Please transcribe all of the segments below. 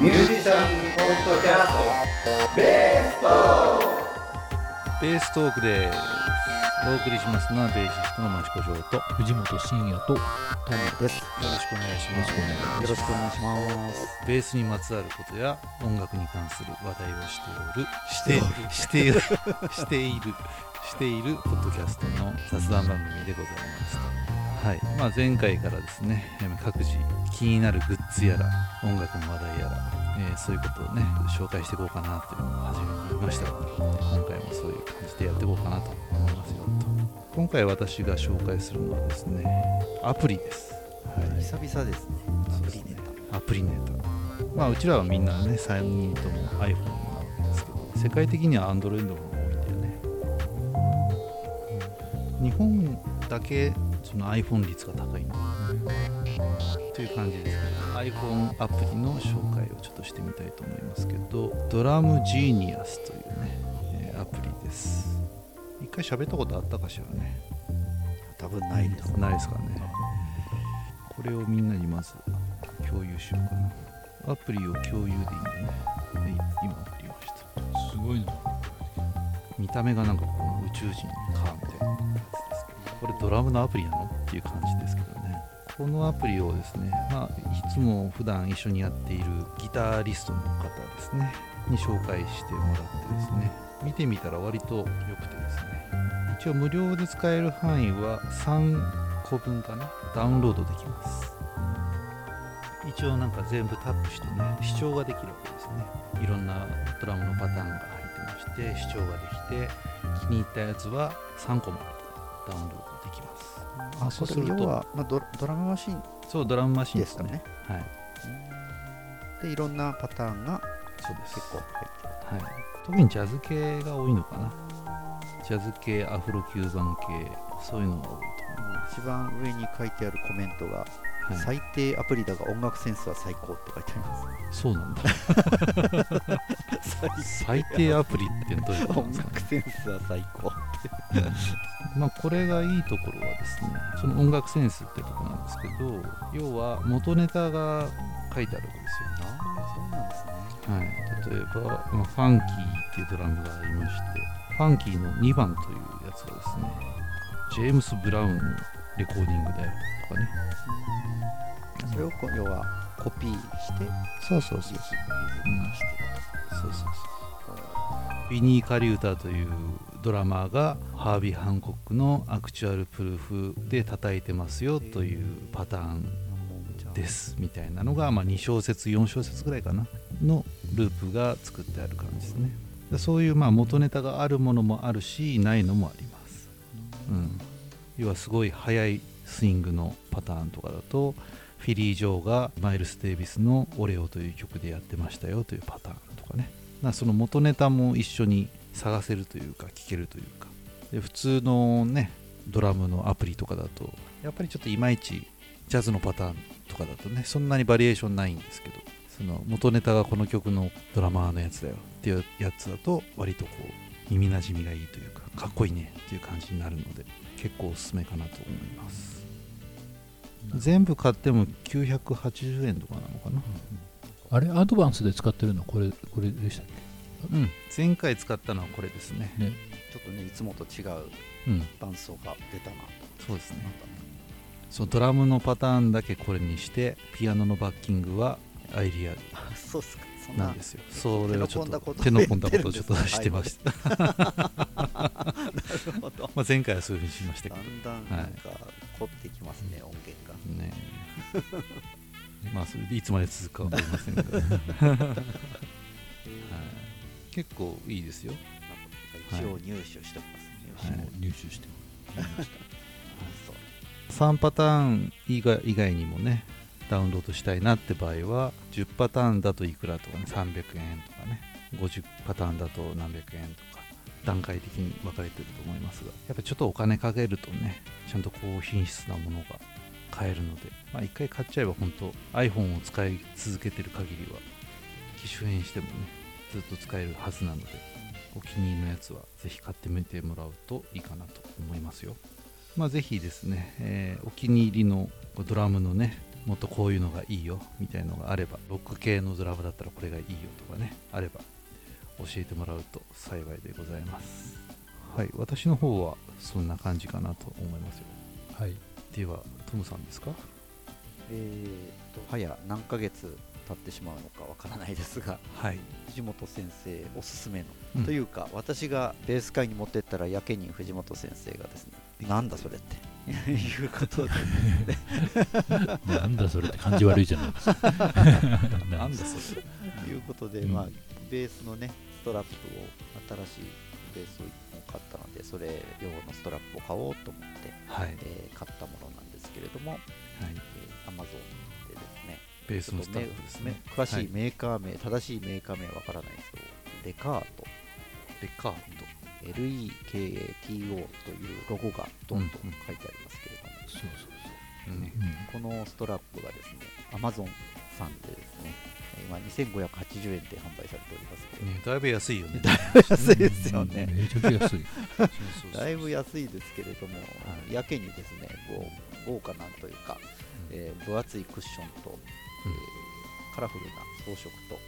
ミュージシャンポッドキャストベーストベーストークですお送りしますのはベーシストの益子城とよ藤本慎也とトムです。ろしくお願いしますよろしくお願いします。ベースにまつわることや音楽に関する話題をしておるしてしている しているしているポッドキャストの雑談番組でございますはいまあ、前回からですねえー各自気になるグッズやら音楽の話題やら、えーそういうことをね紹介していこうかなというのを初めに言いましたが今回もそういう感じでやっていこうかなと思いますよと。今回私が紹介するのはですねアプリです、はい、久々ですね。アプリネタ。アプリネタ。まあうちらはみんなね3人とも iPhone なわけですけど世界的には Android の方が多いんだよね、うん。日本だけその iPhone 率が高いんだという感じですけど iPhone アプリの紹介をちょっとしてみたいと思いますけどドラムジーニアスというね、えーアプリです。一回喋ったことあったかしらね。多分ないです。ないですかね。これをみんなにまず共有しようかな。アプリを共有でいいんでね。はい今送りました。すごいな。見た目がなんかこの宇宙人かみたいなやつですけどこれドラムのアプリなの？っていう感じですけどねこのアプリをですね、まあ、いつも普段一緒にやっているギタリストの方ですねに紹介してもらってですね見てみたら割と良くてですね一応無料で使える範囲は3個分かなダウンロードできます。一応なんか全部タップしてね視聴ができるわけですね。いろんなドラムのパターンが入ってまして視聴ができて気に入ったやつは3個までダウンロードあ、そすると。要は、まあ、ドドラムマシンそうドラムマシンでですすねかね。はい。で、いろんなパターンがそうです。結構入ってる。はい、特にジャズ系が多いのかな。ジャズ系アフロキューバン系そういうのが多い一番上に書いてあるコメントが、と思う、はい、最低アプリだが音楽センスは最高って書いてあります。そうなんだ。最低。アプリってどういうことですか？ね楽センスは最高。まあこれがいいところはですねその音楽センスってとこなんですけど要は元ネタが書いてあるわけですよああ、そうなんですね。はい、例えば、まあファンキーっていうドラムがありましてファンキーの2番というやつがですねジェームス・ブラウンのレコーディングだよとかね。それを要はコピーして、そうそうそうそう。そうそうビニー・カリューターというドラマーがハービー・ハンコックのアクチュアルプルーフで叩いてますよというパターンですみたいなのが、まあ、2小節4小節ぐらいかな。のループが作ってある感じですね。でそういうまあ元ネタがあるものもあるしないのもあります、うん、要はすごい速いスイングのパターンとかだとフィリー・ジョーがマイルス・デイビスの「オレオ」という曲でやってましたよというパターンとかね。その元ネタも一緒に探せるというか聴けるというか。で普通のねドラムのアプリとかだとやっぱりちょっといまいちジャズのパターンとかだとねそんなにバリエーションないんですけどその元ネタがこの曲のドラマーのやつだよっていうやつだと割とこう耳なじみがいいというかかっこいいねっていう感じになるので結構おすすめかなと思います。全部買っても980円とかなのかな。あれアドバンスで使ってるのこれこれでしたっうん。前回使ったのはこれですね。けね。ちょっとね、いつもと違ううん。伴奏が出たなと。そうですね。なんかね。そうドラムのパターンだけこれにしてピアノのバッキングはアイリア。あ そうっすか。そんななんですよ。それをちょっと手手のの込んだことをちょっとしてました、なるほど。まあ前回はそういうふうにしましたけだんだんなんか凝ってきますね、音源が。どね。まあそれでいつまで続くかわかりませんけど、はい、結構いいですよ。一応入手してますね。はい。入手してそう。3パターン以外以外にもねダウンロードしたいなって場合は10パターンだといくらとかね300円とかね。50パターンだと何百円とか。段階的に分かれてると思いますが。やっぱちょっとお金かけるとねちゃんと高品質なものが買えるので。まあ一回買っちゃえば本当 iPhone を使い続けてる限りは機種変してもねずっと使えるはずなのでお気に入りのやつはぜひ買ってみてもらうといいかなと思いますよ。まあぜひですね、えーお気に入りのドラムのねもっとこういうのがいいよみたいのがあればロック系のドラムだったらこれがいいよとかねあれば教えてもらうと幸いでございます。はい私の方はそんな感じかなと思いますよ。はい。ではトムさんですか？えー、と早何ヶ月経ってしまうのかわからないですがはい、藤本先生おすすめの、うん。というか私がベース会に持ってったらやけに藤本先生がですねなんだそれっていうことで。なんだそれって感じ悪いじゃないですか。なんだそれ。ということで、うん。まあベースのねストラップを新しいベースを1本買ったのでそれ用のストラップを買おうと思って、はい、えー買ったものなんですけれども、はい、えー、Amazon でですねベースのスタッフですね。詳しいはい。メーカー名、正しいメーカー名はわからないですけどレカート。レカー LEKATO というロゴがドンとうんうん書いてありますけれども、そうそうト、ねそう、このストラップがですね Amazon さんでですね今2580円で販売されておりますけど、ねだいぶ安いよね。安いですようんね、めちゃくちゃ安い。そうそうそうだいぶ安いですけれども、はい。やけにですね豪華なんというか、えー分厚いクッションと、えーカラフルな装飾と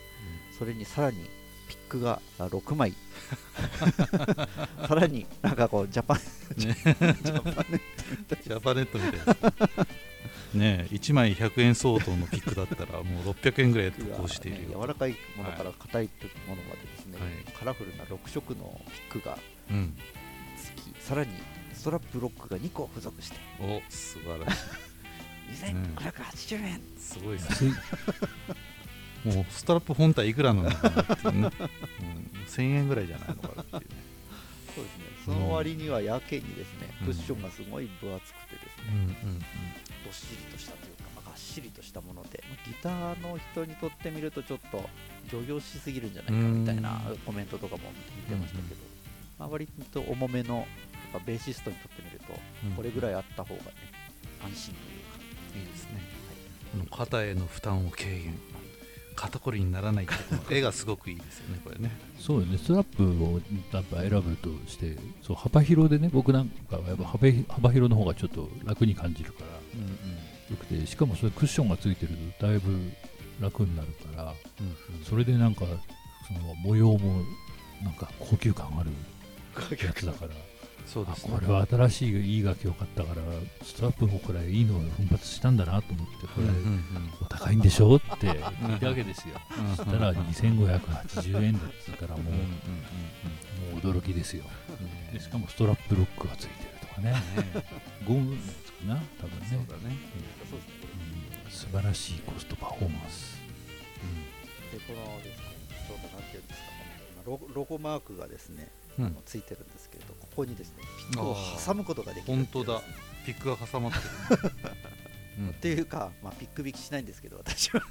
それにさらにピックがあ6枚。さらになんかこうジャパン、ね。ジャパネジャパネットみたいな。ねえ1枚100円相当のピックだったらもう600円ぐらいでッこうしているよ、柔らかいものから硬いものまでですね、はい。カラフルな6色のピックがうん、つきさらにストラップロックが2個付属して。お素晴らし2580 円、いすごいね安いもうストラップ本体いくらなのかなっていうね、うん、1000円ぐらいじゃないのかなっていうね。そうですね。その割にはやけにですね、うん。クッションがすごい分厚くてですね、うんうんどっしりとしたというか、まあがっしりとしたものでギターの人にとってみるとちょっと漁業しすぎるんじゃないかみたいなうん。コメントとかも聞いてましたけど、まあ、割と重めのベーシストにとってみるとうん。これぐらいあった方がね安心というか、いいですね。この肩への負担を軽減肩こりにならないってこの？絵がすごくいいですよねこれね。そうよね。ストラップをやっぱ選ぶとしてそう幅広でね僕なんかはやっぱ幅幅広の方がちょっと楽に感じるからうんうん。よくてしかもそれクッションがついてるとだいぶ楽になるからうんそれでなんかその模様もなんか高級感あるやつだから。あそうですね。これは新しいいい楽器を買ったからストラップもこれいいのを奮発したんだなと思ってこれうんうんお高いんでしょって聞いたわけですよ。うんそしたら2580円だっつうからもううんうんうんもう驚きですよ。うんでしかもストラップロックがついてるとかね。ねゴムのやつかな多分ね。そうだね。そうですねうん。素晴らしいコストパフォーマンス。でこのですねちょうどなんていうんですかロゴロゴマークがですね、うんあのついてるんですけれどここにですねピックを挟むことができる本当だピックが挟まってるう。ん。っていうか、まあ、ピック引きしないんですけど私は。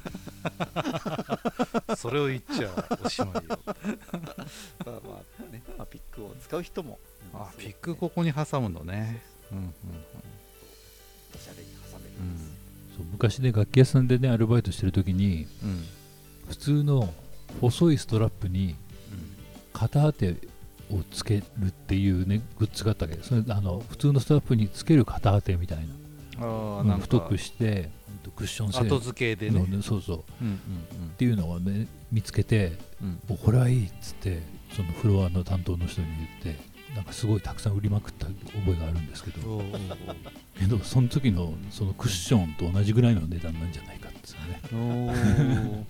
それを言っちゃおしまいよ。まあまあね、まあ、ピックを使う人もあピックここに挟むのね。うんうんおしゃれに挟めるうん。んです、そう昔ね楽器屋さんでねアルバイトしてる時にうん。普通の細いストラップに肩当てをつけるっていうねグッズがあったわけ。それあの普通のストラップにつける肩当てみたいな。あな太くしてクッション性後付けでのねねそうそう。っうんうん。ていうのをね見つけてうん。おこれはいいっつってそのフロアの担当の人に言ってなんかすごいたくさん売りまくった覚えがあるんですけど。けどその時のそのクッションと同じぐらいの値段なんじゃないかっつうね。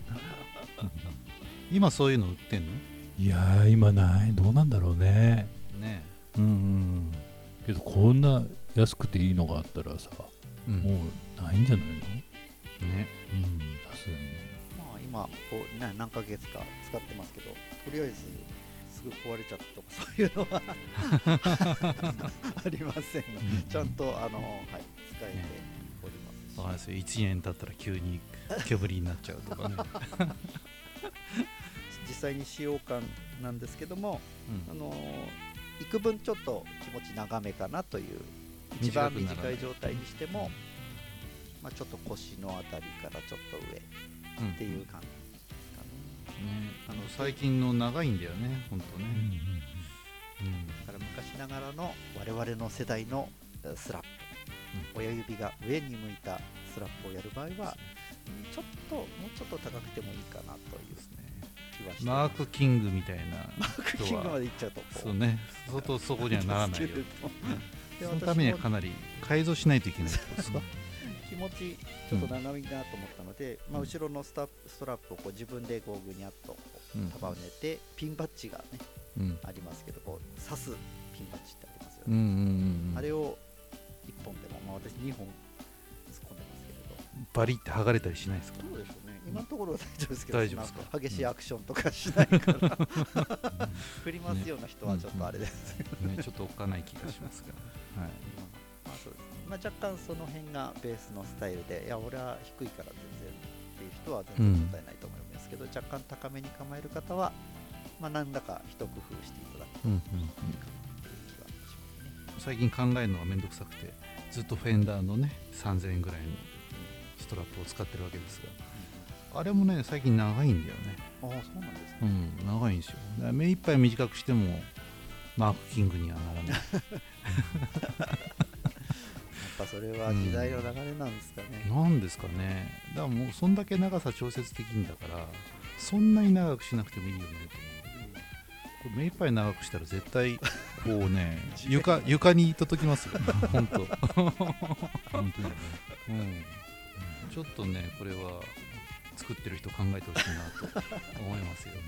今そういうの売ってんの？いやー今ない。どうなんだろうね。ね。うんうん。けどこんな安くていいのがあったらさうん。もうないんじゃないの？ね。うんさすがにまあ今こう、ね、何ヶ月か使ってますけどとりあえずすぐ壊れちゃったとかそういうのは ありません。がうんちゃんとあの、はい、使えております。し、わかんないですよ1年経ったら急に煙になっちゃうとかね、実際に使用感なんですけども、うん。あの幾分ちょっと気持ち長めかなという一番短い状態にしても、まあ、ちょっと腰のあたりからちょっと上うんっていう感じですかね。ね、あの最近の長いんだよね本当ね、うんだから昔ながらの我々の世代のえースラップ。親指が上に向いたストラップをやる場合はうんちょっともうちょっと高くてもいいかなという気はして。マークキングみたいなマークキングまでいっちゃうと。こそうね相当そこにはならないよ。そのためにはかなり改造しないといけないですか 気持ちちょっと長いなと思ったので、まあ、後ろのスタストラップをこう自分でゴーグルにあっとうん。束ねて、ピンバッジがねうん。ありますけどこう刺すピンバッジってありますよね、うんうんうんあれを1本でも、まあ、私2本バリって剥がれたりしないですか？どうでしょうね。今のところは大丈夫ですけど大丈夫ですか？激しいアクションとかしないから、振りますような人はちょっとあれです。けど、ねちょっとおっかない気がしますが はい。まあそうですね。まあ、若干その辺がベースのスタイルでいや俺は低いから全然っていう人は全然問題ないと思いますけど、若干高めに構える方は、まあ、何らか一工夫していただくとうんうんいいかなという気はしますね。最近考えるのがめんどくさくてずっとフェンダーのね3000円ぐらいのストラップを使ってるわけですが。あれもね最近長いんだよね。ああそうなんですね。うん長いんですよ。だから目いっぱい短くしてもマークキングにはならない。やっぱそれは時代の流れなんですかね。なんですかね。だからもうそんだけ長さ調節できるんだからそんなに長くしなくてもいいよねと思う。これ目いっぱい長くしたら絶対こうね 床床に届きますよ。本当。本当にね。うんちょっとねこれは作ってる人考えてほしいなと思いますよ、は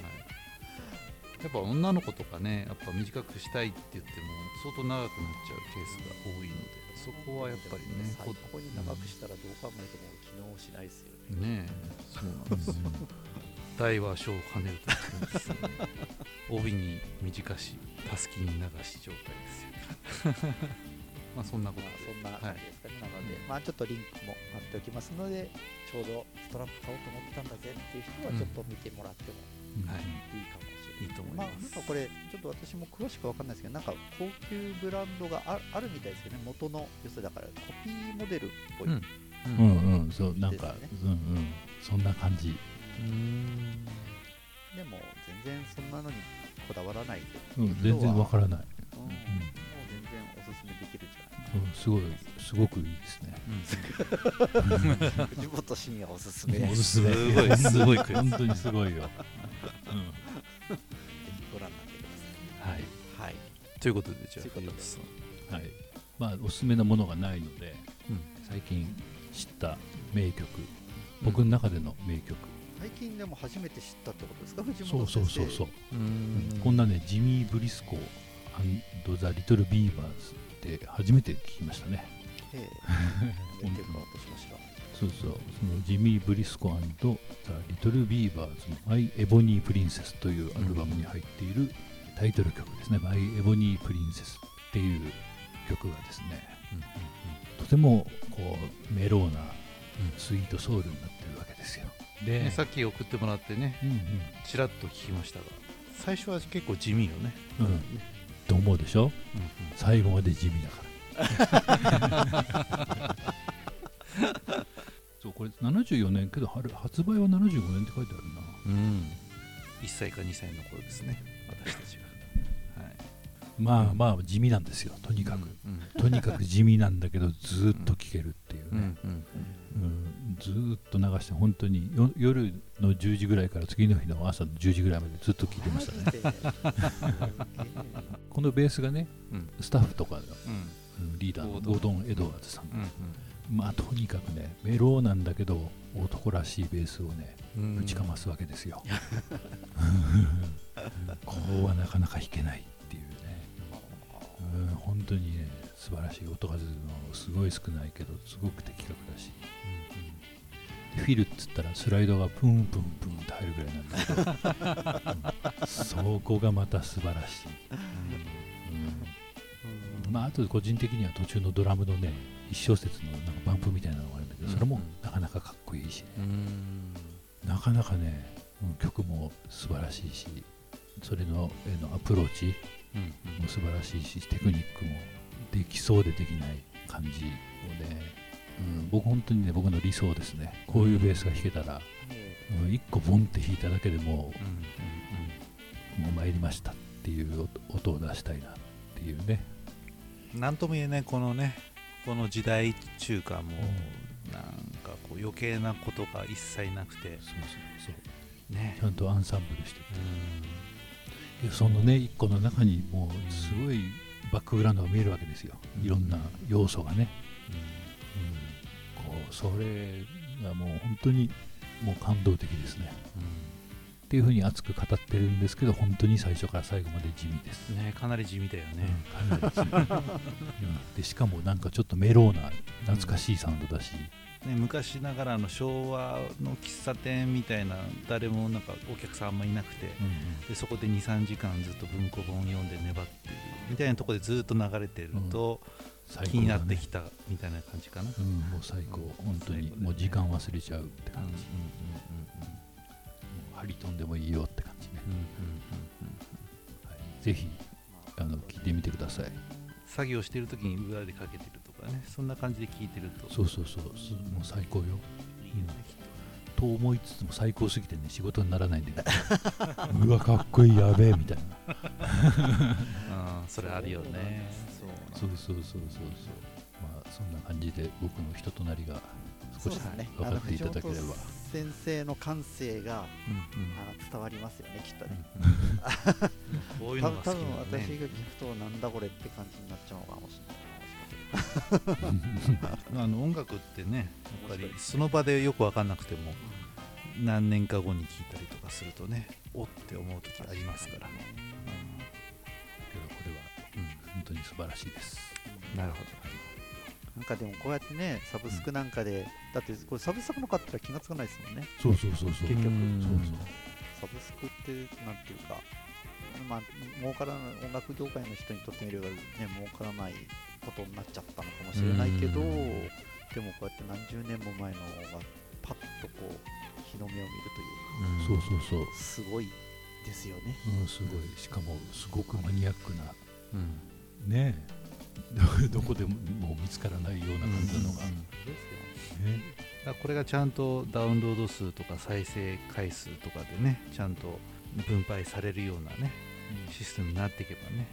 い、やっぱ女の子とかねやっぱ短くしたいって言っても相当長くなっちゃうケースが多いのでそこはやっぱりね最こ高に長くしたらどう考えても機能しないですよね。ねえ。そうなんですよ。大は小を兼ねると言ってますよね。帯に短し、たすきに流し状態ですよ。まあそんなことまあ、で、そんな感じですかね、なので、まあ、ちょっとリンクも貼っておきますので、ちょうどストラップ買おうと思ってたんだぜっていう人は、ちょっと見てもらってもはい、いいかもしれない。い。いと思いまあ、ます。なんかこれ、ちょっと私も詳しくわかんないですけど、なんか高級ブランドがああるみたいですよね、元の、要するにだからコピーモデルっぽい。うん。うんうん。そうなんか、うんうん。そんな感じ。うん。でも、全然そんなのにこだわらないで、うん。全然わからない、うん。もう全すごいすごくいいですね。藤本慎也おすすめ。うんおすすめ。すごい、すごい。本当にすごいよ、ぜひご覧になってくだはい。さい。はい。ということで、じゃあ、はい。まあおすすめなものがないのでうん最近知った名曲。僕の中での名曲、最近でも初めて知ったってことですか？そう藤本先生そうそう。そう、うん。こんなねジミー・ブリスコーザ・リトル・ビーバーズって初めて聞きましたね。ええ。本当に。見てるか私も知らないそうそう。そのジミー・ブリスコザ・リトル・ビーバーズの「マイ・エボニー・プリンセス」というアルバムに入っているタイトル曲ですね「マイ・エボニー・プリンセス」っていう曲がですねとてもこうメローなスイートソウルになってるわけですよ。でね。さっき送ってもらってね、うんちらっと聞きましたが、最初は結構地味よね。うんうんと思うでしょ？最後まで地味だから。そうこれ74年けど春発売は75年って書いてあるな。うん。1歳か2歳の頃ですね、私たちが。はい。まあまあ地味なんですよとにかく、うんとにかく地味なんだけどずーっと聴けるっていううんね、うん。うんずーっと流して本当によ夜の10時ぐらいから次の日の朝の10時ぐらいまでずっと聴いてましたね このベースがねうん。スタッフとかのうん。うんリーダーのゴードン。エドワーズさん、うんまあとにかくねメローなんだけど男らしいベースをねうん。ぶちかますわけですよ、こうはなかなか弾けないっていうね。うん本当にね素晴らしい音数のすごい少ないけどすごく的確だし。でフィルっつったらスライドがプンプンプンって入るぐらいなんだけど、うん。そこがまた素晴らしい、うんまああと個人的には途中のドラムのね一小節のなんかバンプみたいなのがあるんだけどそれもなかなかかっこいいし。なかなかね、うん曲も素晴らしいしそれのへのアプローチうん。も素晴らしいしテクニックもできそうでできない感じをね、うん、僕本当にね僕の理想ですね。こういうベースが弾けたら、うん、1個ボンって弾いただけでもうん。うもう参りましたっていう音音を出したいなっていうねなんとも言えないこのねこの時代中華もなんかこう余計なことが一切なくて。そうそうそう。ね。ちゃんとアンサンブルして。てうでそのね一個の中にもうすごいバックグラウンドが見えるわけですよ、うん。いろんな要素がね、ん。こうそれがもう本当にもう感動的ですねっていうふうに熱く語ってるんですけど本当に最初から最後まで地味です、うんねかなり地味だよね、うんかなり地味、うん。でしかもなんかちょっとメローな懐かしいサウンドだし、ね昔ながらの昭和の喫茶店みたいな誰もなんかお客さんあんまいなくてでそこで23時間ずっと文庫本読んで粘ってるみたいなところでずっと流れてると最高だね。気になってきたみたいな感じかな、うん、もう最高。本当に。ね。もう時間忘れちゃうって感じ、うんうんもう張り飛んでもいいよって感じね、はい、ぜひあの聞いてみてください。作業してる時に裏でかけてるとかね。そんな感じで聞いてると。そうそうそう。すもう最高よ。いいよね。きっと思いつつも最高すぎてね仕事にならないんだけど。うわかっこいいやべえみたいな。とうんそれあるよね。そうそうそうそうそう。まあそんな感じで僕の人となりがね分かっていただければ先生の感性がうんうん。あの伝わりますよねきっとね、こういう多分多のが好きな分私んだね。が聞くとなんだこれって感じになっちゃうのかもしれない あの音楽ってねやっぱりその場でよく分かんなくても何年か後に聞いたりとかするとねおって思う時ありますから、けどこれは本当に素晴らしいです。うん、なるほなんかでもこうやってねサブスクなんかで、だってこれサブスクのかったら気がつかないですもんね。そうそうそうそう。結局。そうそう。サブスクってなんていうかまあ儲からない音楽業界の人にとってみればね儲からないことになっちゃったのかもしれないけどうん。でもこうやって何十年も前のがパッとこう日の目を見るど、そうそうそうという。すごいですよね。うん、すごい。しかもすごくマニアックな。うん。ねえど どこでももう見つからないような感じのが、うんですよね。これがちゃんとダウンロード数とか再生回数とかでねちゃんと分配されるようなねシステムになっていけばね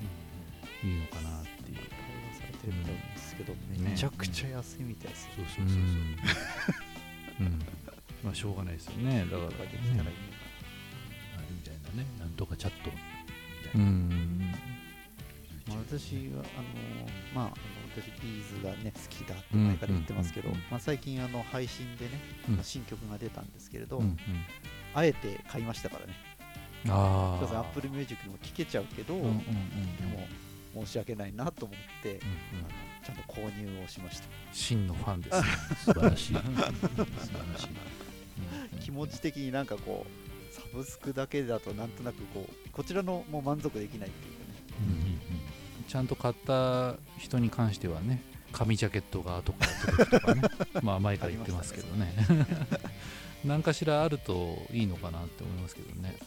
いいのかなっていう。対応されてるみたいですけど、うん。めちゃくちゃ安いみたいですよ、そうそうそうそう、うん。まあしょうがないですよね。だからできたらいいなあれみたいなね。なんとかチャットみたういな、んまあ、私はあのまああの私ビーズがね好きだって前から言ってますけど、まあ、最近あの配信でね、うん。まあ新曲が出たんですけれど、うんうん。あえて買いましたからね。あそうそうあ Apple Music でも聴けちゃうけど、うんうんうんうん。でも申し訳ないなと思って、うんうん。あのちゃんと購入をしました。真のファンですね。素晴らしい。素晴らしい。気持ち的になんかこうサブスクだけだとなんとなくこうこちらのもう満足できないっていうちゃんと買った人に関してはね紙ジャケットが後から届くとかね。まあ前から言ってますけどね。何かしらあるといいのかなって思いますけどね。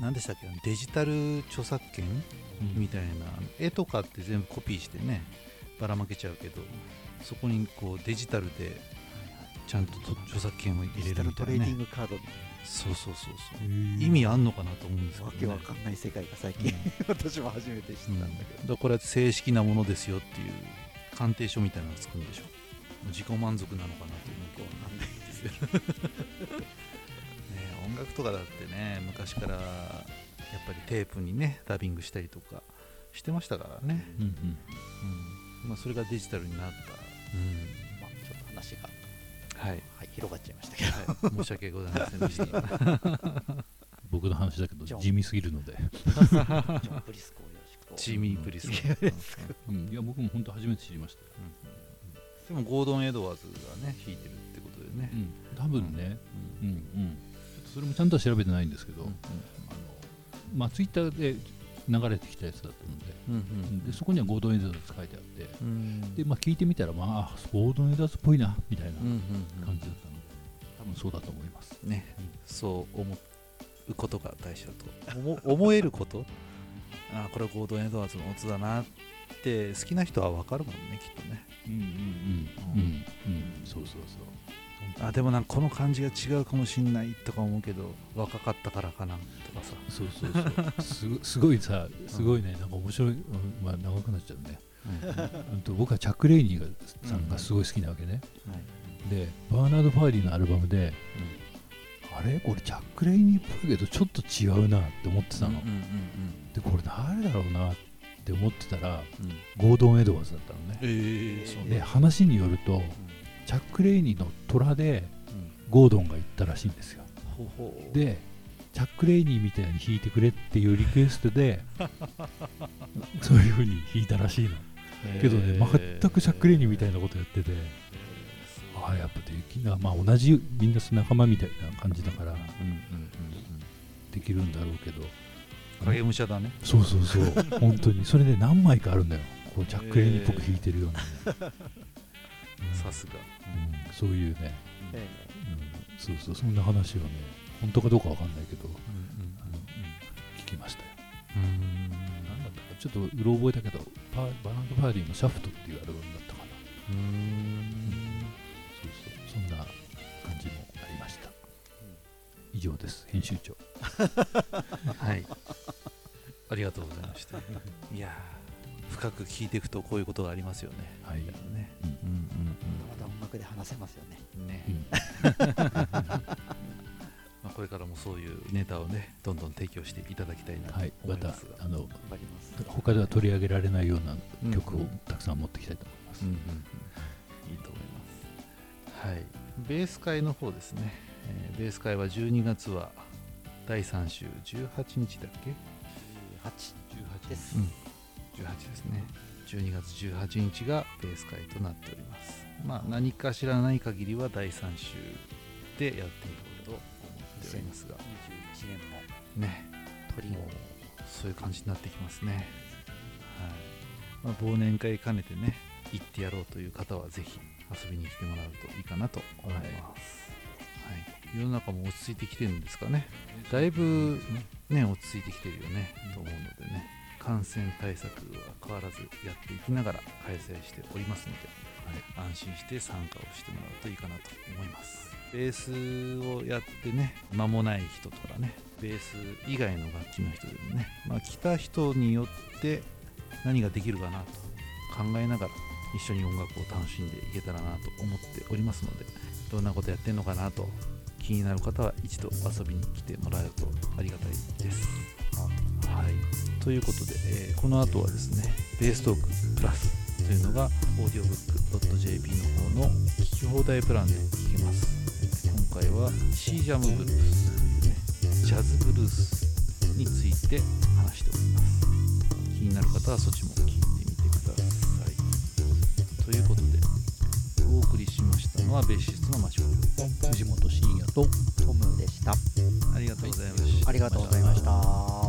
何でしたっけ？デジタル著作権？みたいな。絵とかって全部コピーしてねばらまけちゃうけどそこにこうデジタルでちゃんとと著作権を入れるみたいなね。トレーディングカードみそうそうそうそう。意味あんのかなとですわけわかんない世界が最近、私も初めて知ったんだけど、これは正式なものですよっていう鑑定書みたいなのがつくんでしょ。自己満足なのかなというのわかんないですよ ね音楽とかだってね昔からやっぱりテープにねダビングしたりとかしてましたからね、うんうんうん。まあ、それがデジタルになった、まあちょっと話が、はい、はい、広がっちゃいましたけど。はい、申し訳ございませんでした 僕の話だけど地味すぎるので、ジョン・ブリスコをよろしくとチーミープリスうん、いや僕も本当初めて知りました。よ、でもゴードン・エドワーズがね弾いてるってことでね、うん、多分ね、ん。それもちゃんとは調べてないんですけど、うん。あのまあツイッターで流れてきたやつだったので,、でそこにはゴードンエダーズ書いてあってうん。で、まあ、聞いてみたらまああゴードンエダーズっぽいなみたいな感じだったので多分そうだと思います、ね、そう思うことが大事だと。思思えること？あこれはゴードン・エドワーズの音だなって好きな人は分かるもんねきっとね。うんうんうん。うんうん。そうそうそう。あでもなんかこの感じが違うかもしんないとか思うけど若かったからかなとかさ。そうそうそう。すご すごいさすごいね。なんか面白い、うんまあ長くなっちゃうね。うん。と僕はチャック・レイニーがさんがすごい好きなわけね、でバーナード・ファーディのアルバムで、あれ？これチャック・レイニーっぽいけどちょっと違うなって思ってたの、でこれ誰だろうなって思ってたらゴードン・エドワーズだったのね、ええで話によると、チャック・レイニーの虎でゴードンが行ったらしいんですよ。でチャック・レイニーみたいに弾いてくれっていうリクエストで そういう風に弾いたらしいの。けどね全くチャック・レイニーみたいなことやっててああやっぱできなまあ同じみんな仲間みたいな感じだからできるんだろうけど。影武者だね。そうそうそう。本当に。それで何枚かあるんだよ。こうチャック・レイニーっぽく弾いてるようなね、うん。さすが。うん。そういうね、えうん、そうそう。そんな話をね本当かどうかわかんないけど、聞きましたよ。うん。なんだったか。ちょっとうろ覚えだけどパーバーナード・ファーディの「シャフト」っていうアルバムだったかな。そうです編集長。はい。ありがとうございました。いやー深く聞いていくとこういうことがありますよね。はい。ね。うん。うん。まだ音楽で話せますよね。うんうんね。うん。まあこれからもそういうネタをねどんどん提供していただきたいなとはい。まいますが。あの頑張ります。他では取り上げられないような曲をうん。うんたくさん持ってきたいと思います、うんうんうん。いいと思います。はい。ベース会の方ですね、えーベース会は12月は第3週18日だっけ？18です、うん。18ですね。12月18日がベース会となっております。まあ何かしらない限りは第3週でやっていこうと思っておりますが。21年ね。も鳥を。もうそういう感じになってきますね。はい、まあ、忘年会兼ねてね行ってやろうという方はぜひ遊びに来てもらうといいかなと思います、はい、世の中も落ち着いてきてるんですかね。だいぶね落ち着いてきてるよね、と思うのでね。感染対策は変わらずやっていきながら開催しておりますので、はい、安心して参加をしてもらうといいかなと思います。ベースをやってね間もない人とかねベース以外の楽器の人でもね、まあ、来た人によって何ができるかなと考えながら一緒に音楽を楽しんでいけたらなと思っておりますのでどんなことやってんのかなと気になる方は一度遊びに来てもらえるとありがたいです。はい、ということで、えーこの後はですねベーストークプラスというのが audiobook.jp の方の聞き放題プランで聞けます。今回はシージャムブルースというねジャズブルースについて話しております。気になる方はそっちも聞いてみてください。ということでお送りしましたのはベーシストのマシュ藤本慎也とトムでしたありがとうございました。ありがとうございました